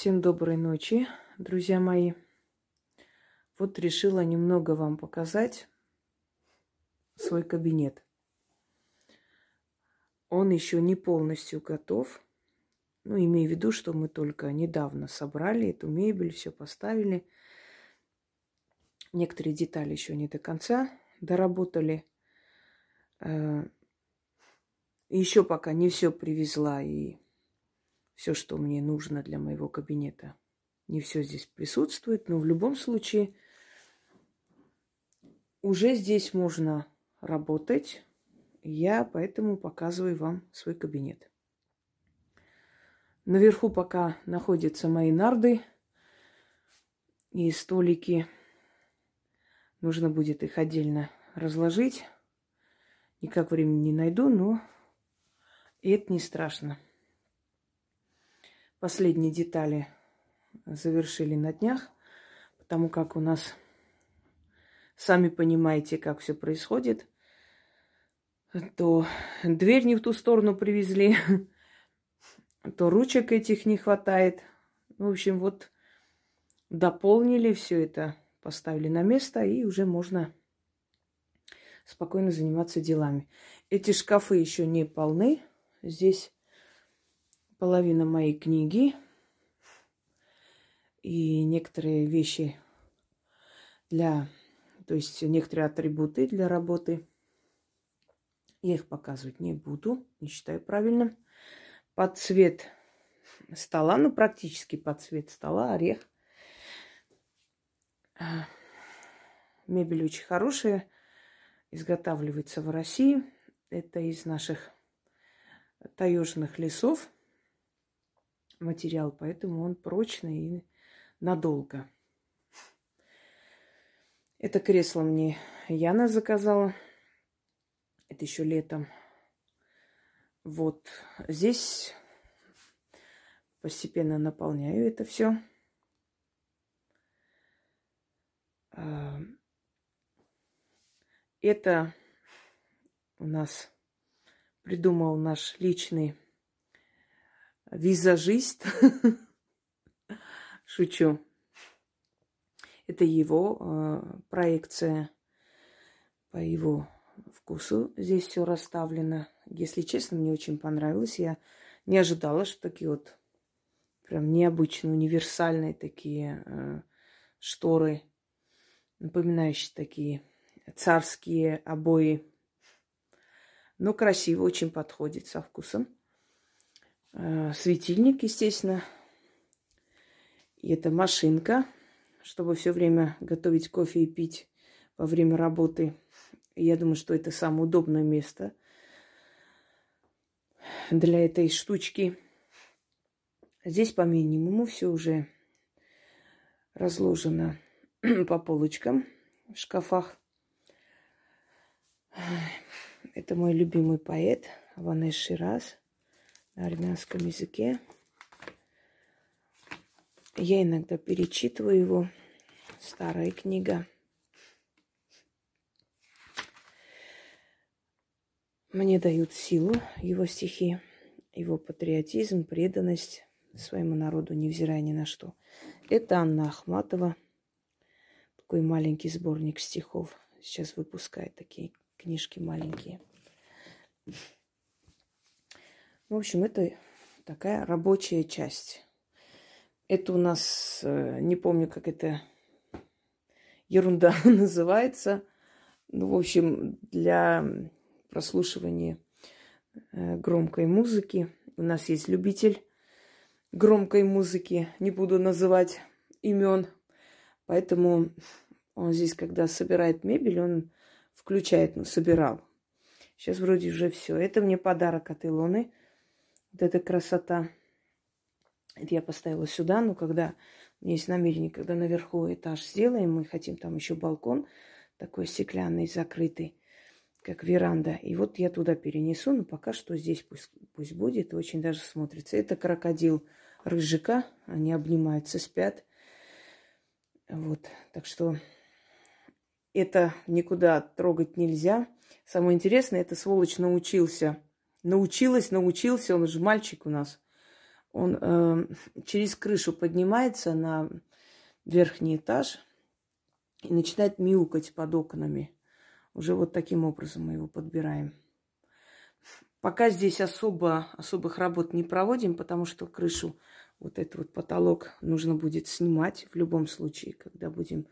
Всем доброй ночи, друзья мои. Вот решила немного вам показать свой кабинет. Он еще не полностью готов. Ну, имею в виду, что мы только недавно собрали эту мебель, все поставили. Некоторые детали еще не до конца доработали. Э, еще пока не все привезла и все, что мне нужно для моего кабинета. Не все здесь присутствует, но в любом случае уже здесь можно работать. Я поэтому показываю вам свой кабинет. Наверху пока находятся мои нарды и столики. Нужно будет их отдельно разложить. Никак времени не найду, но это не страшно. Последние детали завершили на днях, потому как у нас, сами понимаете, как все происходит, то дверь не в ту сторону привезли, то ручек этих не хватает. В общем, вот дополнили все это, поставили на место, и уже можно спокойно заниматься делами. Эти шкафы еще не полны. Здесь половина моей книги и некоторые вещи для, то есть некоторые атрибуты для работы. Я их показывать не буду, не считаю правильным. Под цвет стола, ну практически под цвет стола, орех. Мебель очень хорошая, изготавливается в России. Это из наших таежных лесов материал, поэтому он прочный и надолго. Это кресло мне Яна заказала. Это еще летом. Вот здесь постепенно наполняю это все. А, это у нас придумал наш личный визажист. Шучу. Это его э, проекция по его вкусу. Здесь все расставлено. Если честно, мне очень понравилось. Я не ожидала, что такие вот прям необычные, универсальные такие э, шторы, напоминающие такие царские обои. Но красиво, очень подходит со вкусом. Э, светильник, естественно. И это машинка, чтобы все время готовить кофе и пить во время работы. Я думаю, что это самое удобное место для этой штучки. Здесь по минимуму все уже разложено по полочкам в шкафах. Это мой любимый поэт Ванеш Шираз на армянском языке. Я иногда перечитываю его. Старая книга. Мне дают силу его стихи, его патриотизм, преданность своему народу, невзирая ни на что. Это Анна Ахматова. Такой маленький сборник стихов. Сейчас выпускает такие книжки маленькие. В общем, это такая рабочая часть. Это у нас, э, не помню, как это ерунда называется. Ну, в общем, для прослушивания э, громкой музыки. У нас есть любитель громкой музыки. Не буду называть имен. Поэтому он здесь, когда собирает мебель, он включает, ну, собирал. Сейчас вроде уже все. Это мне подарок от Илоны. Вот эта красота. Это я поставила сюда, но когда у меня есть намерение, когда наверху этаж сделаем, мы хотим там еще балкон такой стеклянный, закрытый, как веранда. И вот я туда перенесу, но пока что здесь пусть, пусть будет, очень даже смотрится. Это крокодил рыжика, они обнимаются, спят. Вот, так что это никуда трогать нельзя. Самое интересное, это сволочь научился Научилась, научился, он же мальчик у нас. Он э, через крышу поднимается на верхний этаж и начинает мяукать под окнами. Уже вот таким образом мы его подбираем. Пока здесь особо, особых работ не проводим, потому что крышу, вот этот вот потолок нужно будет снимать в любом случае. Когда будем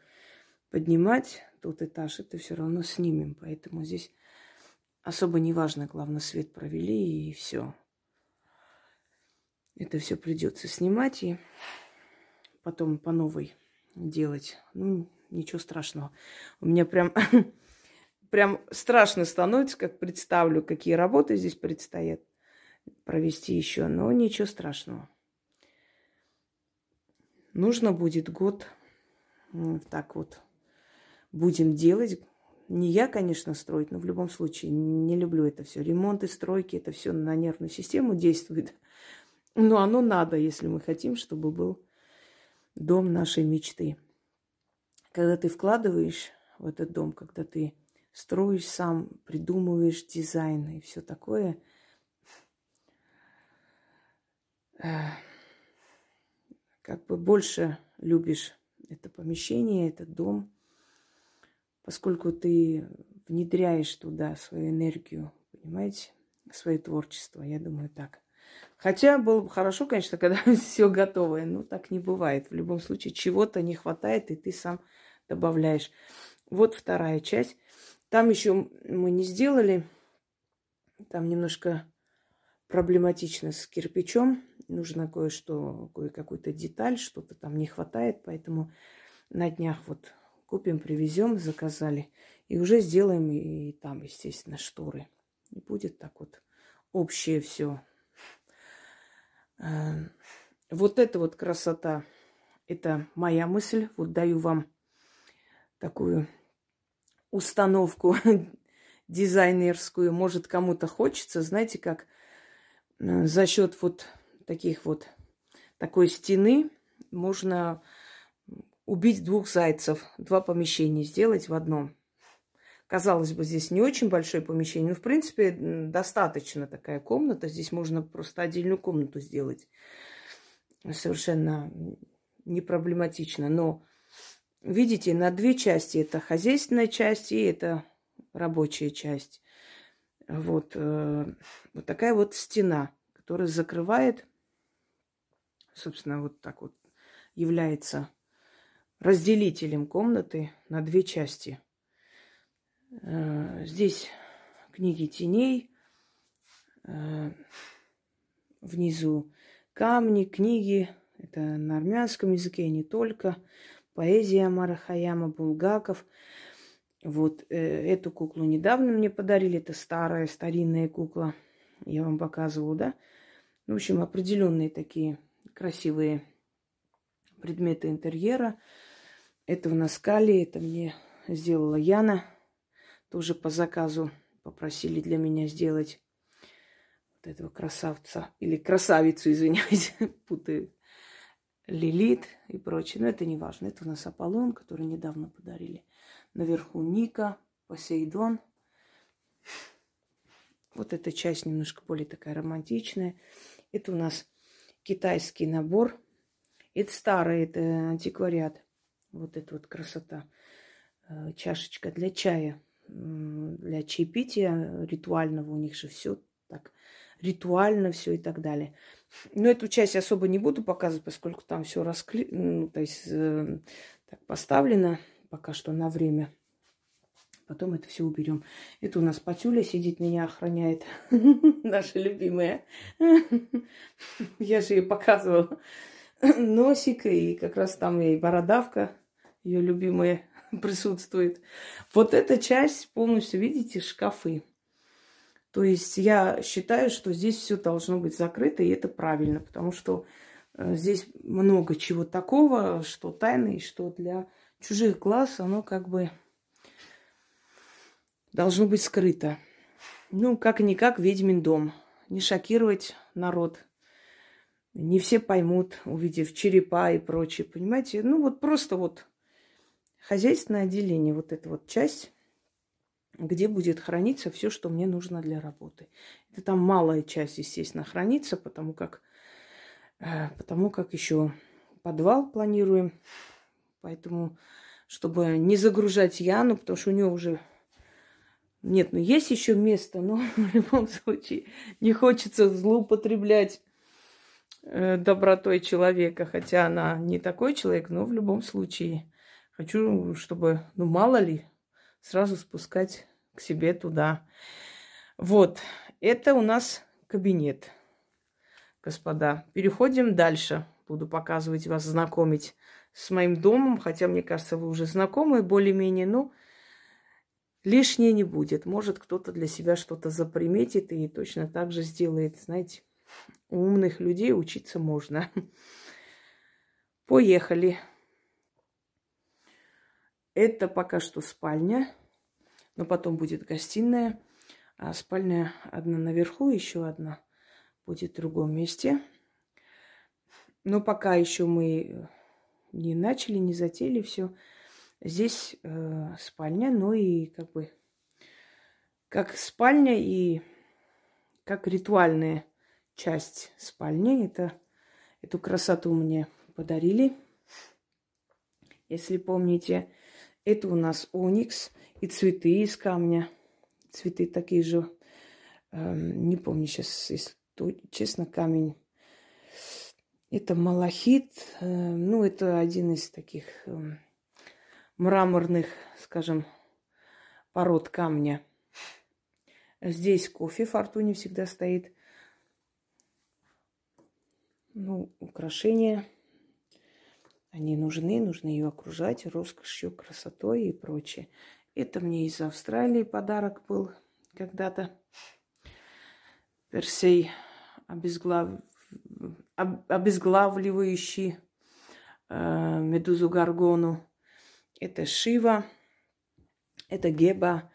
поднимать тот этаж, это все равно снимем. Поэтому здесь особо не важно, главное, свет провели и все. Это все придется снимать и потом по новой делать. Ну, ничего страшного. У меня прям прям страшно становится, как представлю, какие работы здесь предстоят провести еще. Но ничего страшного. Нужно будет год так вот будем делать. Не я, конечно, строить, но в любом случае не люблю это все. Ремонты, стройки, это все на нервную систему действует. Но оно надо, если мы хотим, чтобы был дом нашей мечты. Когда ты вкладываешь в этот дом, когда ты строишь сам, придумываешь дизайн и все такое. Э, как бы больше любишь это помещение, этот дом, поскольку ты внедряешь туда свою энергию, понимаете, свое творчество, я думаю так. Хотя было бы хорошо, конечно, когда все готовое, но так не бывает. В любом случае чего-то не хватает, и ты сам добавляешь. Вот вторая часть. Там еще мы не сделали. Там немножко проблематично с кирпичом. Нужно кое-что, кое-какую-то деталь, что-то там не хватает. Поэтому на днях вот купим, привезем, заказали. И уже сделаем и, там, естественно, шторы. И будет так вот общее все. Эм, вот эта вот красота, это моя мысль. Вот даю вам такую установку дизайнерскую. Может, кому-то хочется, знаете, как э, за счет вот таких вот такой стены можно убить двух зайцев, два помещения сделать в одном. Казалось бы, здесь не очень большое помещение, но, в принципе, достаточно такая комната. Здесь можно просто отдельную комнату сделать. Совершенно не проблематично. Но Видите, на две части. Это хозяйственная часть и это рабочая часть. Вот, э, вот такая вот стена, которая закрывает, собственно, вот так вот является разделителем комнаты на две части. Э, здесь книги теней, э, внизу камни, книги, это на армянском языке, и не только – поэзия Марахаяма Булгаков. Вот э, эту куклу недавно мне подарили. Это старая, старинная кукла. Я вам показывала, да? В общем, определенные такие красивые предметы интерьера. Это у нас кали, это мне сделала Яна. Тоже по заказу попросили для меня сделать вот этого красавца. Или красавицу, извиняюсь, путаю. Лилит и прочее. Но это не важно. Это у нас Аполлон, который недавно подарили. Наверху Ника, Посейдон. Вот эта часть немножко более такая романтичная. Это у нас китайский набор. Это старый, это антиквариат. Вот эта вот красота. Э, чашечка для чая, для чаепития ритуального. У них же все так ритуально все и так далее. Но эту часть особо не буду показывать, поскольку там все раскли... ну, то есть, э, так поставлено пока что на время. Потом это все уберем. Это у нас Патюля сидит, меня охраняет. Наша любимая. Я же ей показывала носик, и как раз там и бородавка, ее любимая, присутствует. Вот эта часть полностью, видите, шкафы. То есть я считаю, что здесь все должно быть закрыто, и это правильно, потому что э, здесь много чего такого, что тайны, и что для чужих глаз оно как бы должно быть скрыто. Ну, как-никак ведьмин дом. Не шокировать народ. Не все поймут, увидев черепа и прочее, понимаете? Ну, вот просто вот хозяйственное отделение, вот эта вот часть где будет храниться все, что мне нужно для работы. Это там малая часть, естественно, хранится, потому как Э, потому как еще подвал планируем. Поэтому, чтобы не загружать Яну, потому что у нее уже нет, ну есть еще место, но в любом случае не хочется злоупотреблять добротой человека, хотя она не такой человек, но в любом случае хочу, чтобы, ну мало ли, сразу спускать к себе туда. Вот, это у нас кабинет, господа. Переходим дальше. Буду показывать вас, знакомить с моим домом, хотя, мне кажется, вы уже знакомы более-менее, но лишнее не будет. Может, кто-то для себя что-то заприметит и точно так же сделает. Знаете, у умных людей учиться можно. Поехали. Это пока что спальня, но потом будет гостиная. А спальня одна наверху, еще одна будет в другом месте. Но пока еще мы не начали, не затеяли все. Здесь э, спальня, ну и как бы как спальня и как ритуальная часть спальни. Это, эту красоту мне подарили. Если помните, это у нас оникс и цветы из камня. Цветы такие же. Э, не помню сейчас, если честно, камень. Это малахит. Э, ну, это один из таких э, мраморных, скажем, пород камня. Здесь кофе в фортуне всегда стоит. Ну, украшения. Они нужны, нужно ее окружать роскошью, красотой и прочее. Это мне из Австралии подарок был когда-то. Персей обезглав... обезглавливающий э, медузу Гаргону. Это Шива, это Геба,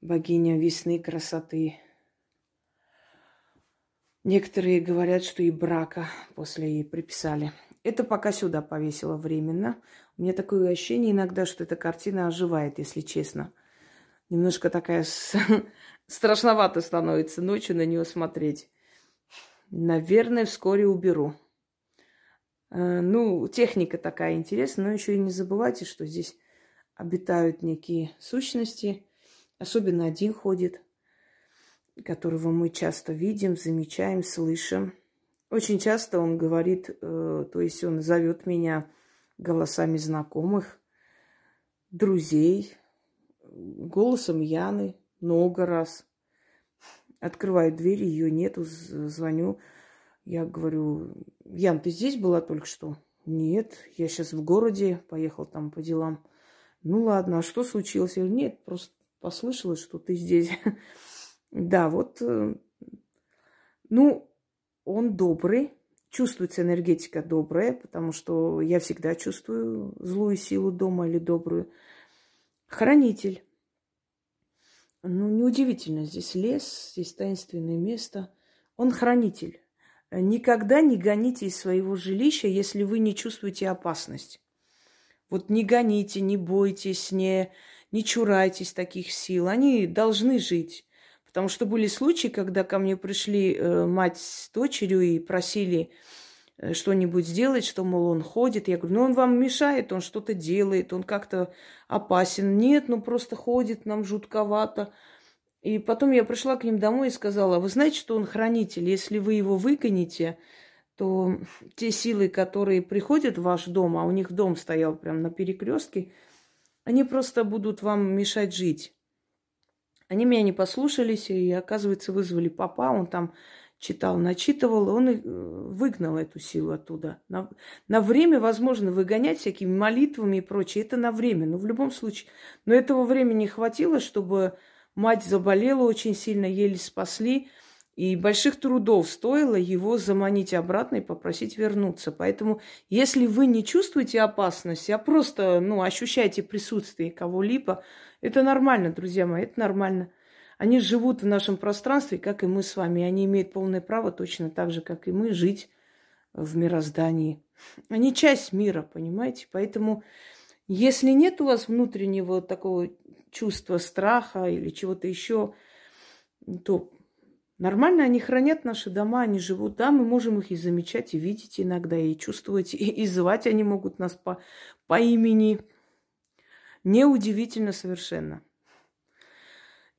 богиня весны, красоты. Некоторые говорят, что и брака после ей приписали. Это пока сюда повесила временно. У меня такое ощущение иногда, что эта картина оживает, если честно. Немножко такая страшновато становится ночью на нее смотреть. Наверное, вскоре уберу. Э, ну, техника такая интересная, но еще и не забывайте, что здесь обитают некие сущности. Особенно один ходит, которого мы часто видим, замечаем, слышим. Очень часто он говорит, э, то есть он зовет меня голосами знакомых, друзей, голосом Яны много раз. Открывает дверь, ее нету, звоню. Я говорю, Ян, ты здесь была только что? Нет, я сейчас в городе, поехал там по делам. Ну ладно, а что случилось? Я говорю, нет, просто послышалось, что ты здесь. да, вот, э, ну, он добрый, чувствуется энергетика добрая, потому что я всегда чувствую злую силу дома или добрую. Хранитель. Ну, неудивительно, здесь лес, здесь таинственное место. Он хранитель. Никогда не гоните из своего жилища, если вы не чувствуете опасность. Вот не гоните, не бойтесь, не, не чурайтесь таких сил. Они должны жить. Потому что были случаи, когда ко мне пришли э, мать с дочерью и просили э, что-нибудь сделать, что, мол, он ходит. Я говорю, ну он вам мешает, он что-то делает, он как-то опасен. Нет, ну просто ходит, нам жутковато. И потом я пришла к ним домой и сказала, вы знаете, что он хранитель, если вы его выгоните, то те силы, которые приходят в ваш дом, а у них дом стоял прямо на перекрестке, они просто будут вам мешать жить. Они меня не послушались, и, оказывается, вызвали папа, он там читал, начитывал, он э, выгнал эту силу оттуда. На, на время возможно выгонять всякими молитвами и прочее. Это на время, но в любом случае. Но этого времени хватило, чтобы Мать заболела очень сильно, еле спасли. И больших трудов стоило его заманить обратно и попросить вернуться. Поэтому, если вы не чувствуете опасность, а просто ну, ощущаете присутствие кого-либо, это нормально, друзья мои, это нормально. Они живут в нашем пространстве, как и мы с вами. Они имеют полное право, точно так же, как и мы, жить в мироздании. Они часть мира, понимаете? Поэтому, если нет у вас внутреннего такого чувство страха или чего-то еще, то Нормально они хранят наши дома, они живут. Да, мы можем их и замечать, и видеть иногда, и чувствовать, и, и звать они могут нас по, по имени. Неудивительно совершенно.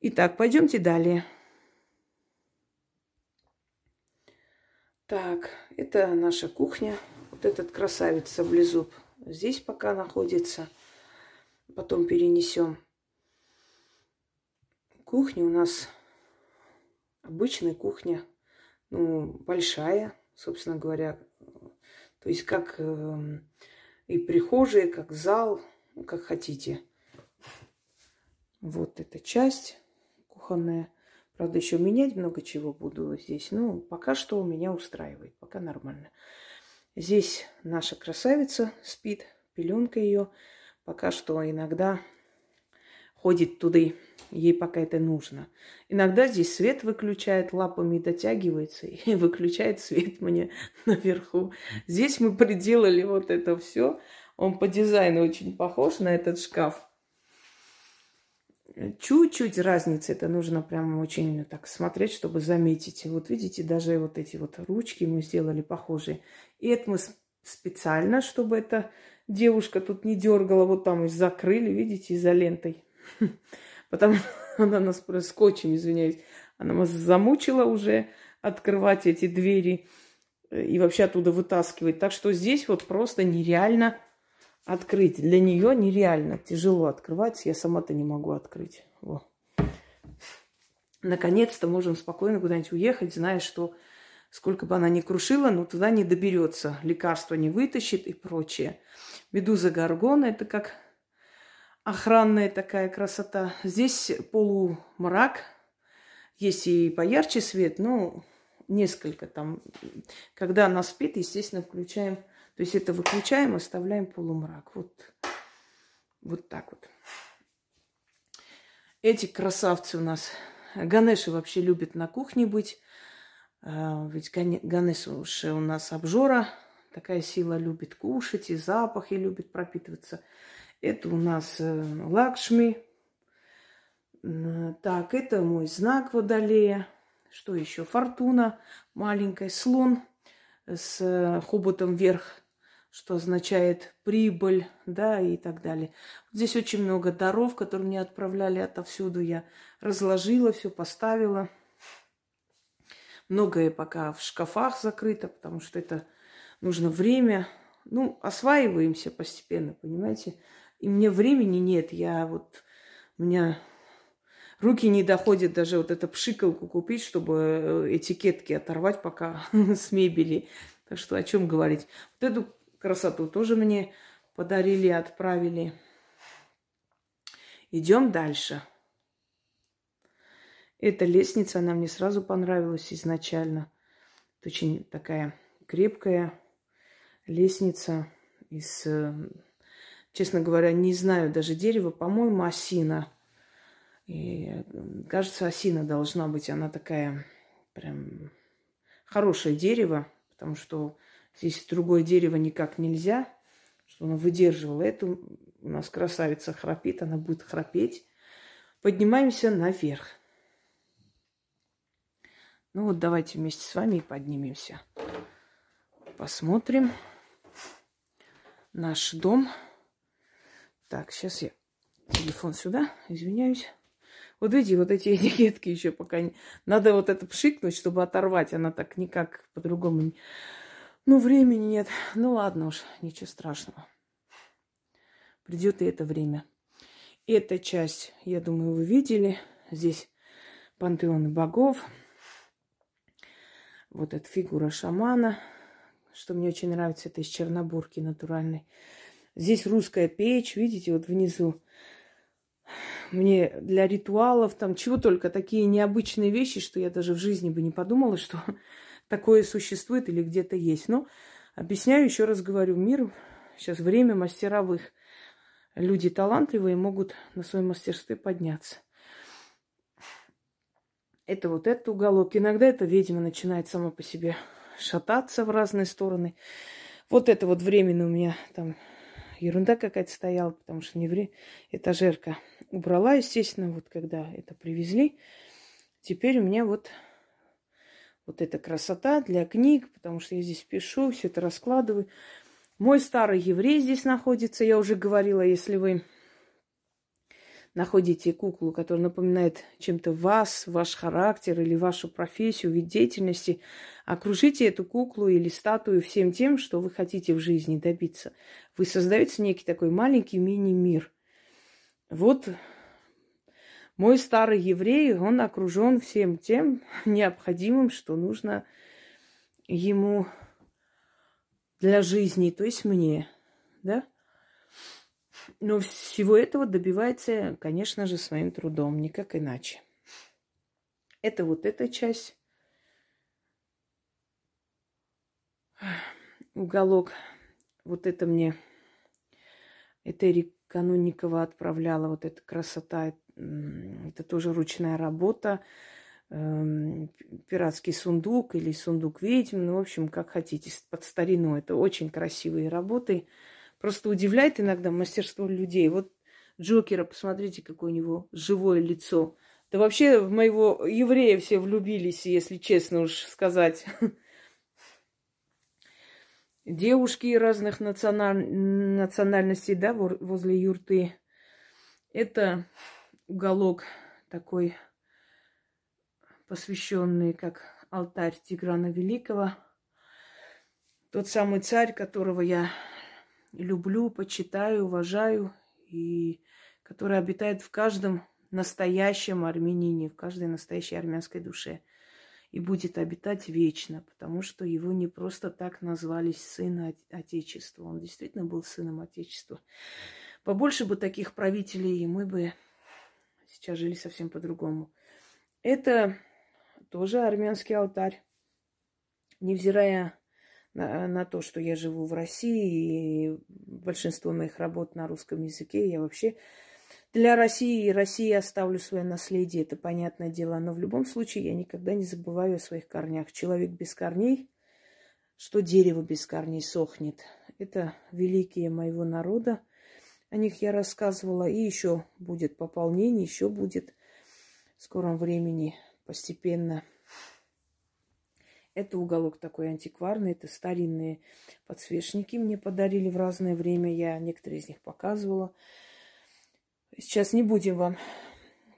Итак, пойдемте далее. Так, это наша кухня. Вот этот красавец саблезуб здесь пока находится. Потом перенесем. Кухня у нас обычная кухня, ну, большая, собственно говоря. То есть как э, и прихожая, как зал, ну, как хотите. Вот эта часть кухонная. Правда, еще менять много чего буду здесь. Ну, пока что меня устраивает, пока нормально. Здесь наша красавица спит, пеленка ее. Пока что иногда ходит туда, ей пока это нужно. Иногда здесь свет выключает, лапами дотягивается и выключает свет мне наверху. Здесь мы приделали вот это все. Он по дизайну очень похож на этот шкаф. Чуть-чуть разница, это нужно прям очень так смотреть, чтобы заметить. Вот видите, даже вот эти вот ручки мы сделали похожие. И это мы специально, чтобы эта девушка тут не дергала, вот там и закрыли, видите, изолентой. Потому что она нас просто скотчем, извиняюсь, она нас замучила уже открывать эти двери э, и вообще оттуда вытаскивать. Так что здесь вот просто нереально открыть. Для нее нереально тяжело открывать. Я сама-то не могу открыть. Во. Наконец-то можем спокойно куда-нибудь уехать, зная, что сколько бы она ни крушила, но туда не доберется. Лекарства не вытащит и прочее. Медуза Гаргона – это как охранная такая красота. Здесь полумрак. Есть и поярче свет, но несколько там. Когда она спит, естественно, включаем то есть это выключаем, оставляем полумрак. Вот, вот так вот. Эти красавцы у нас. Ганеши вообще любят на кухне быть. А, ведь Ганеши у нас обжора. Такая сила любит кушать и запахи любит пропитываться. Это у нас э, Лакшми. Так, это мой знак Водолея. Что еще? Фортуна маленькая. Слон с э, хоботом вверх что означает прибыль, да, и так далее. Здесь очень много даров, которые мне отправляли отовсюду. Я разложила, все поставила. Многое пока в шкафах закрыто, потому что это нужно время. Ну, осваиваемся постепенно, понимаете? И мне времени нет. Я вот... У меня руки не доходят даже вот эту пшикалку купить, чтобы э, этикетки оторвать пока с мебели. Так что о чем говорить? Вот эту красоту тоже мне подарили, отправили. Идем дальше. Эта лестница, она мне сразу понравилась изначально. Это очень такая крепкая лестница из, э, честно говоря, не знаю даже дерева, по-моему, осина. И кажется, осина должна быть, она такая прям хорошее дерево, потому что Здесь другое дерево никак нельзя, что оно выдерживало. Эту у нас красавица храпит, она будет храпеть. Поднимаемся наверх. Ну вот давайте вместе с вами поднимемся. Посмотрим наш дом. Так, сейчас я телефон сюда, извиняюсь. Вот видите, вот эти этикетки еще пока не... Надо вот это пшикнуть, чтобы оторвать. Она так никак по-другому ну, времени нет. Ну, ладно уж, ничего страшного. Придет и это время. Эта часть, я думаю, вы видели. Здесь пантеоны богов. Вот эта фигура шамана. Что мне очень нравится, это из Чернобурки натуральной. Здесь русская печь, видите, вот внизу. Мне для ритуалов, там чего только, такие необычные вещи, что я даже в жизни бы не подумала, что такое существует или где-то есть. Но объясняю, еще раз говорю, мир сейчас время мастеровых. Люди талантливые могут на своем мастерстве подняться. Это вот этот уголок. Иногда эта ведьма начинает сама по себе шататься в разные стороны. Вот это вот временно у меня там ерунда какая-то стояла, потому что не вре... этажерка убрала, естественно, вот когда это привезли. Теперь у меня вот Вот эта красота для книг, потому что я здесь пишу, все это раскладываю. Мой старый еврей здесь находится, я уже говорила, если вы находите куклу, которая напоминает чем-то вас, ваш характер или вашу профессию, вид деятельности, окружите эту куклу или статую всем тем, что вы хотите в жизни добиться. Вы создаете некий такой маленький мини-мир. Вот мой старый еврей, он окружен всем тем необходимым, что нужно ему для жизни, то есть мне, да? Но всего этого добивается, конечно же, своим трудом, никак иначе. Это вот эта часть. Уголок. Вот это мне Этери Канунникова отправляла. Вот эта красота. Это тоже ручная работа. Эм, пиратский сундук или сундук ведьм. Ну, в общем, как хотите, под старину. Это очень красивые работы. Просто удивляет иногда мастерство людей. Вот Джокера, посмотрите, какое у него живое лицо. Да вообще в моего еврея все влюбились, если честно уж сказать. Девушки разных националь... национальностей, да, возле юрты. Это уголок такой посвященный как алтарь Тиграна Великого. Тот самый царь, которого я люблю, почитаю, уважаю, и который обитает в каждом настоящем армянине, в каждой настоящей армянской душе. И будет обитать вечно, потому что его не просто так назвали сын Отечества. Он действительно был сыном Отечества. Побольше бы таких правителей, и мы бы сейчас жили совсем по-другому. Это тоже армянский алтарь. Невзирая на, на то, что я живу в России, и большинство моих работ на русском языке, я вообще для России и России оставлю свое наследие, это понятное дело. Но в любом случае я никогда не забываю о своих корнях. Человек без корней, что дерево без корней сохнет. Это великие моего народа. О них я рассказывала. И еще будет пополнение, еще будет в скором времени постепенно это уголок такой антикварный, это старинные подсвечники мне подарили в разное время. Я некоторые из них показывала. Сейчас не будем вам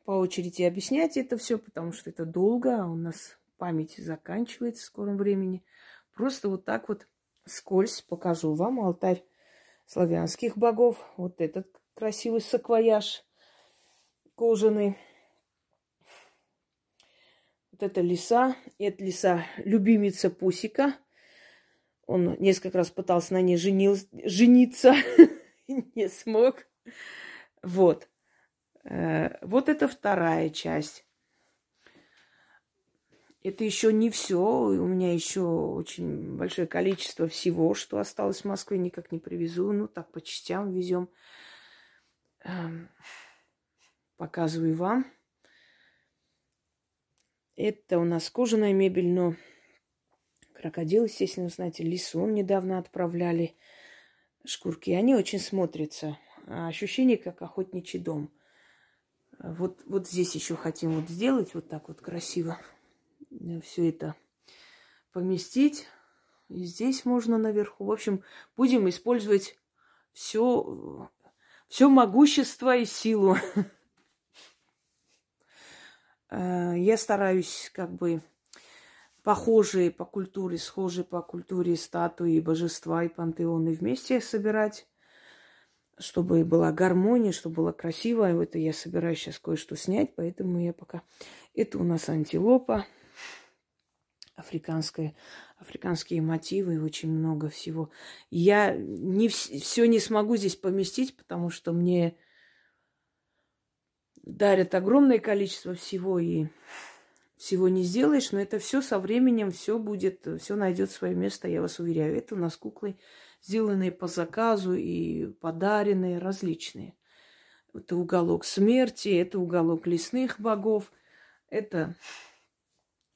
по очереди объяснять это все, потому что это долго, а у нас память заканчивается в скором времени. Просто вот так вот скользь покажу вам алтарь славянских богов. Вот этот красивый саквояж кожаный это лиса. Это лиса любимица Пусика. Он несколько раз пытался на ней женил, жениться, не смог. Вот. Э, вот это вторая часть. Это еще не все. У меня еще очень большое количество всего, что осталось в Москве, никак не привезу. Ну, так по частям везем. Эм, показываю вам. Это у нас кожаная мебель, но крокодил, естественно, знаете, лисун недавно отправляли. Шкурки, они очень смотрятся. А ощущение, как охотничий дом. Вот, вот здесь еще хотим вот сделать вот так вот красиво. Все это поместить. И здесь можно наверху. В общем, будем использовать все, все могущество и силу Э, я стараюсь как бы похожие по культуре, схожие по культуре статуи, божества и пантеоны вместе собирать, чтобы была гармония, чтобы было красиво. И это я собираюсь сейчас кое-что снять, поэтому я пока... Это у нас антилопа африканская, африканские мотивы, очень много всего. Я не все не смогу здесь поместить, потому что мне дарят огромное количество всего, и всего не сделаешь, но это все со временем, все будет, все найдет свое место, я вас уверяю. Это у нас куклы, сделанные по заказу и подаренные, различные. Это уголок смерти, это уголок лесных богов, это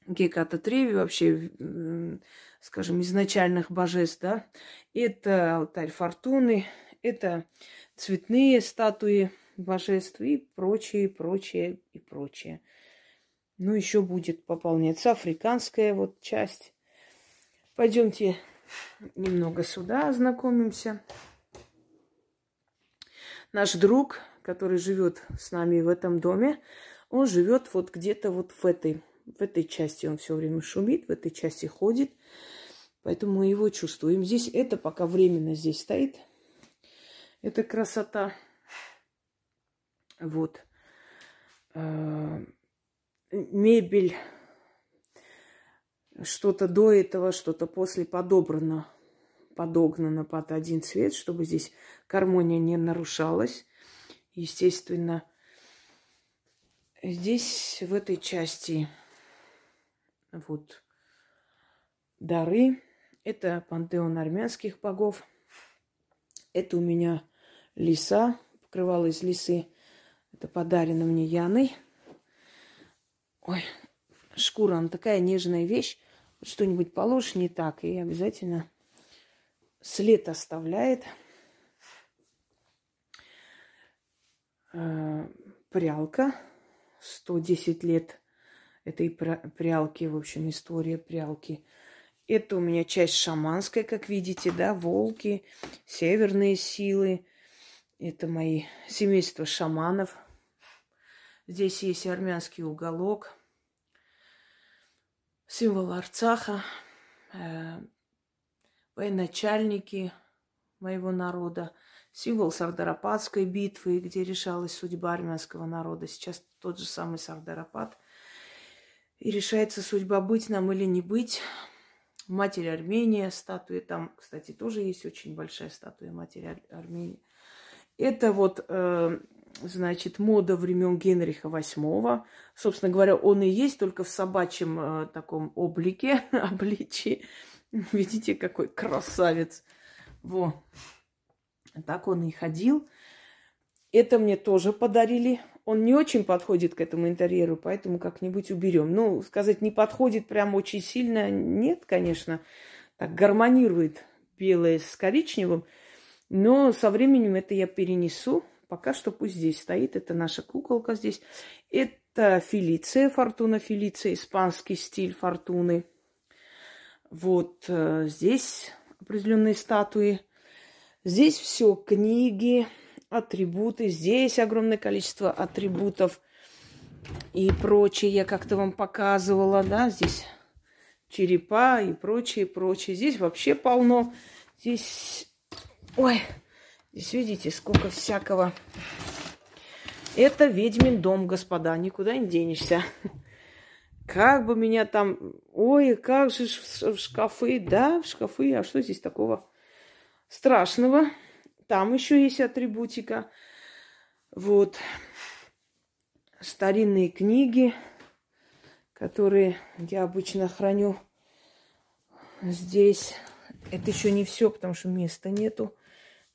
Геката Треви, вообще, скажем, изначальных божеств, да. Это алтарь фортуны, это цветные статуи божеств и прочее, прочее и прочее. Ну, еще будет пополняться африканская вот часть. Пойдемте немного сюда ознакомимся. Наш друг, который живет с нами в этом доме, он живет вот где-то вот в этой, в этой части. Он все время шумит, в этой части ходит. Поэтому мы его чувствуем. Здесь это пока временно здесь стоит. Это красота. Вот. А, мебель. Что-то до этого, что-то после подобрано, подогнано под один цвет, чтобы здесь гармония не нарушалась. Естественно, здесь в этой части вот дары это пантеон армянских богов. Это у меня лиса, покрывало из лисы. Это подарено мне Яной. Ой, шкура, она такая нежная вещь. Что-нибудь положишь не так, и обязательно след оставляет. Э, прялка. 110 лет этой прялки, в общем, история прялки – это у меня часть шаманская, как видите, да, волки, северные силы. Это мои семейство шаманов. Здесь есть армянский уголок, символ Арцаха, э, военачальники моего народа, символ Сардарападской битвы, где решалась судьба армянского народа. Сейчас тот же самый Сардарапад. И решается судьба быть нам или не быть. Матери Армения, статуя там, кстати, тоже есть очень большая статуя Матери Ар- Армении. Это вот, э, значит, мода времен Генриха VIII. Собственно говоря, он и есть, только в собачьем э, таком облике, обличии. Видите, какой красавец. Во. Так он и ходил. Это мне тоже подарили он не очень подходит к этому интерьеру, поэтому как-нибудь уберем. Ну, сказать, не подходит прям очень сильно, нет, конечно. Так гармонирует белое с коричневым, но со временем это я перенесу. Пока что пусть здесь стоит. Это наша куколка здесь. Это Фелиция, Фортуна Фелиция, испанский стиль Фортуны. Вот э, здесь определенные статуи. Здесь все книги, атрибуты. Здесь огромное количество атрибутов и прочее. Я как-то вам показывала, да, здесь черепа и прочее, прочее. Здесь вообще полно. Здесь, ой, здесь видите, сколько всякого. Это ведьмин дом, господа, никуда не денешься. Как бы меня там... Ой, как же в шкафы, да, в шкафы. А что здесь такого страшного? Там еще есть атрибутика. Вот. Старинные книги, которые я обычно храню здесь. Это еще не все, потому что места нету.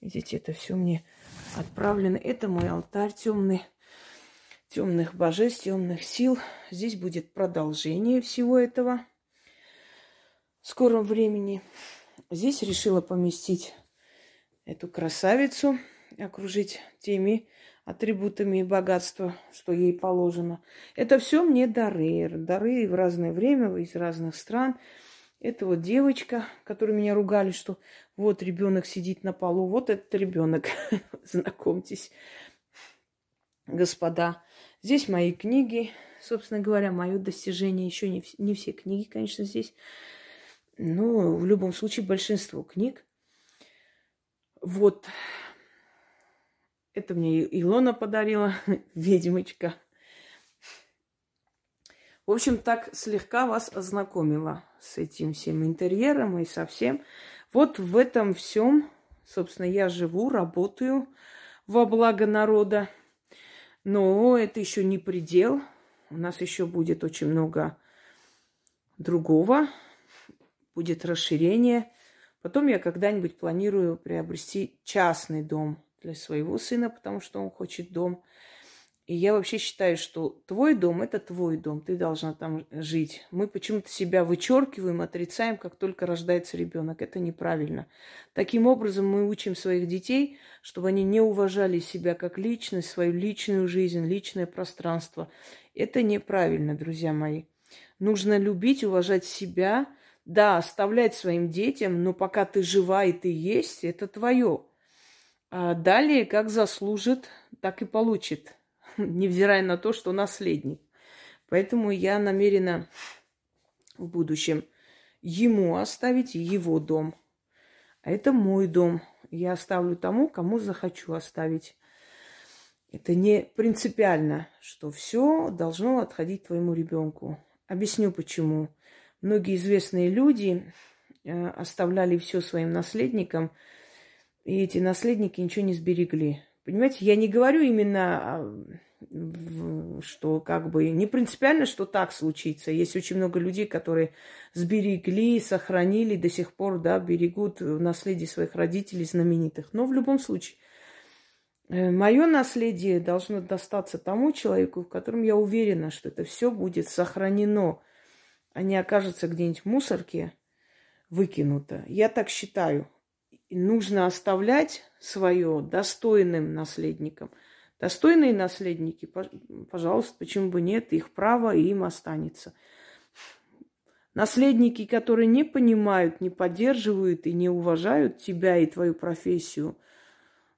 Видите, это все мне отправлено. Это мой алтарь темный, темных божеств, темных сил. Здесь будет продолжение всего этого в скором времени. Здесь решила поместить эту красавицу, окружить теми атрибутами и богатства, что ей положено. Это все мне дары. Дары в разное время, из разных стран. Это вот девочка, которую меня ругали, что вот ребенок сидит на полу, вот этот ребенок. Знакомьтесь, господа. Здесь мои книги, собственно говоря, мое достижение. Еще не, не все книги, конечно, здесь. Но в любом случае большинство книг. Вот. Это мне Илона подарила, ведьмочка. В общем, так слегка вас ознакомила с этим всем интерьером и со всем. Вот в этом всем, собственно, я живу, работаю во благо народа. Но это еще не предел. У нас еще будет очень много другого. Будет расширение. Потом я когда-нибудь планирую приобрести частный дом для своего сына, потому что он хочет дом. И я вообще считаю, что твой дом – это твой дом, ты должна там жить. Мы почему-то себя вычеркиваем, отрицаем, как только рождается ребенок. Это неправильно. Таким образом мы учим своих детей, чтобы они не уважали себя как личность, свою личную жизнь, личное пространство. Это неправильно, друзья мои. Нужно любить, уважать себя, да, оставлять своим детям, но пока ты жива и ты есть, это твое. А далее, как заслужит, так и получит, невзирая на то, что наследник. Поэтому я намерена в будущем ему оставить его дом. А это мой дом. Я оставлю тому, кому захочу оставить. Это не принципиально, что все должно отходить твоему ребенку. Объясню почему. Многие известные люди э, оставляли все своим наследникам – и эти наследники ничего не сберегли. Понимаете, я не говорю именно, а, что как бы не принципиально, что так случится. Есть очень много людей, которые сберегли, сохранили, до сих пор, да, берегут наследие своих родителей знаменитых. Но в любом случае, э, мое наследие должно достаться тому человеку, в котором я уверена, что это все будет сохранено, а не окажется где-нибудь в мусорке выкинуто. Я так считаю нужно оставлять свое достойным наследникам. Достойные наследники, пожалуйста, почему бы нет, их право и им останется. Наследники, которые не понимают, не поддерживают и не уважают тебя и твою профессию,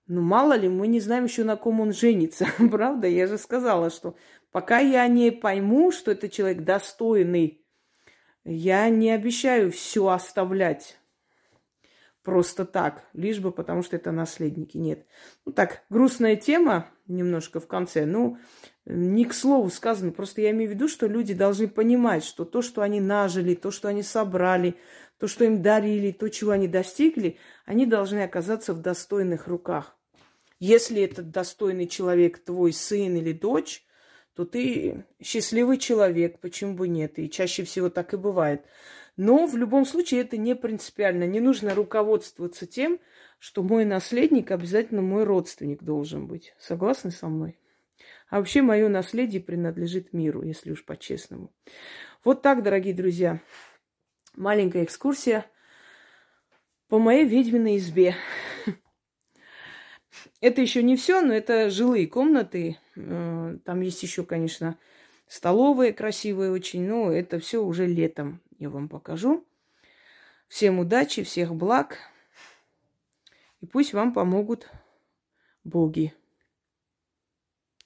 ну, мало ли, мы не знаем еще, на ком он женится. Правда? Я же сказала, что пока я не пойму, что это человек достойный, я не обещаю все оставлять просто так, лишь бы потому, что это наследники. Нет. Ну так, грустная тема немножко в конце. Ну, не к слову сказано. Просто я имею в виду, что люди должны понимать, что то, что они нажили, то, что они собрали, то, что им дарили, то, чего они достигли, они должны оказаться в достойных руках. Если этот достойный человек твой сын или дочь, то ты счастливый человек, почему бы нет? И чаще всего так и бывает. Но в любом случае это не принципиально. Не нужно руководствоваться тем, что мой наследник обязательно мой родственник должен быть. Согласны со мной? А вообще мое наследие принадлежит миру, если уж по-честному. Вот так, дорогие друзья. Маленькая экскурсия по моей ведьминой избе. Это еще не все, но это жилые комнаты. Э, там есть еще, конечно, столовые красивые очень, но это все уже летом я вам покажу. Всем удачи, всех благ. И пусть вам помогут боги.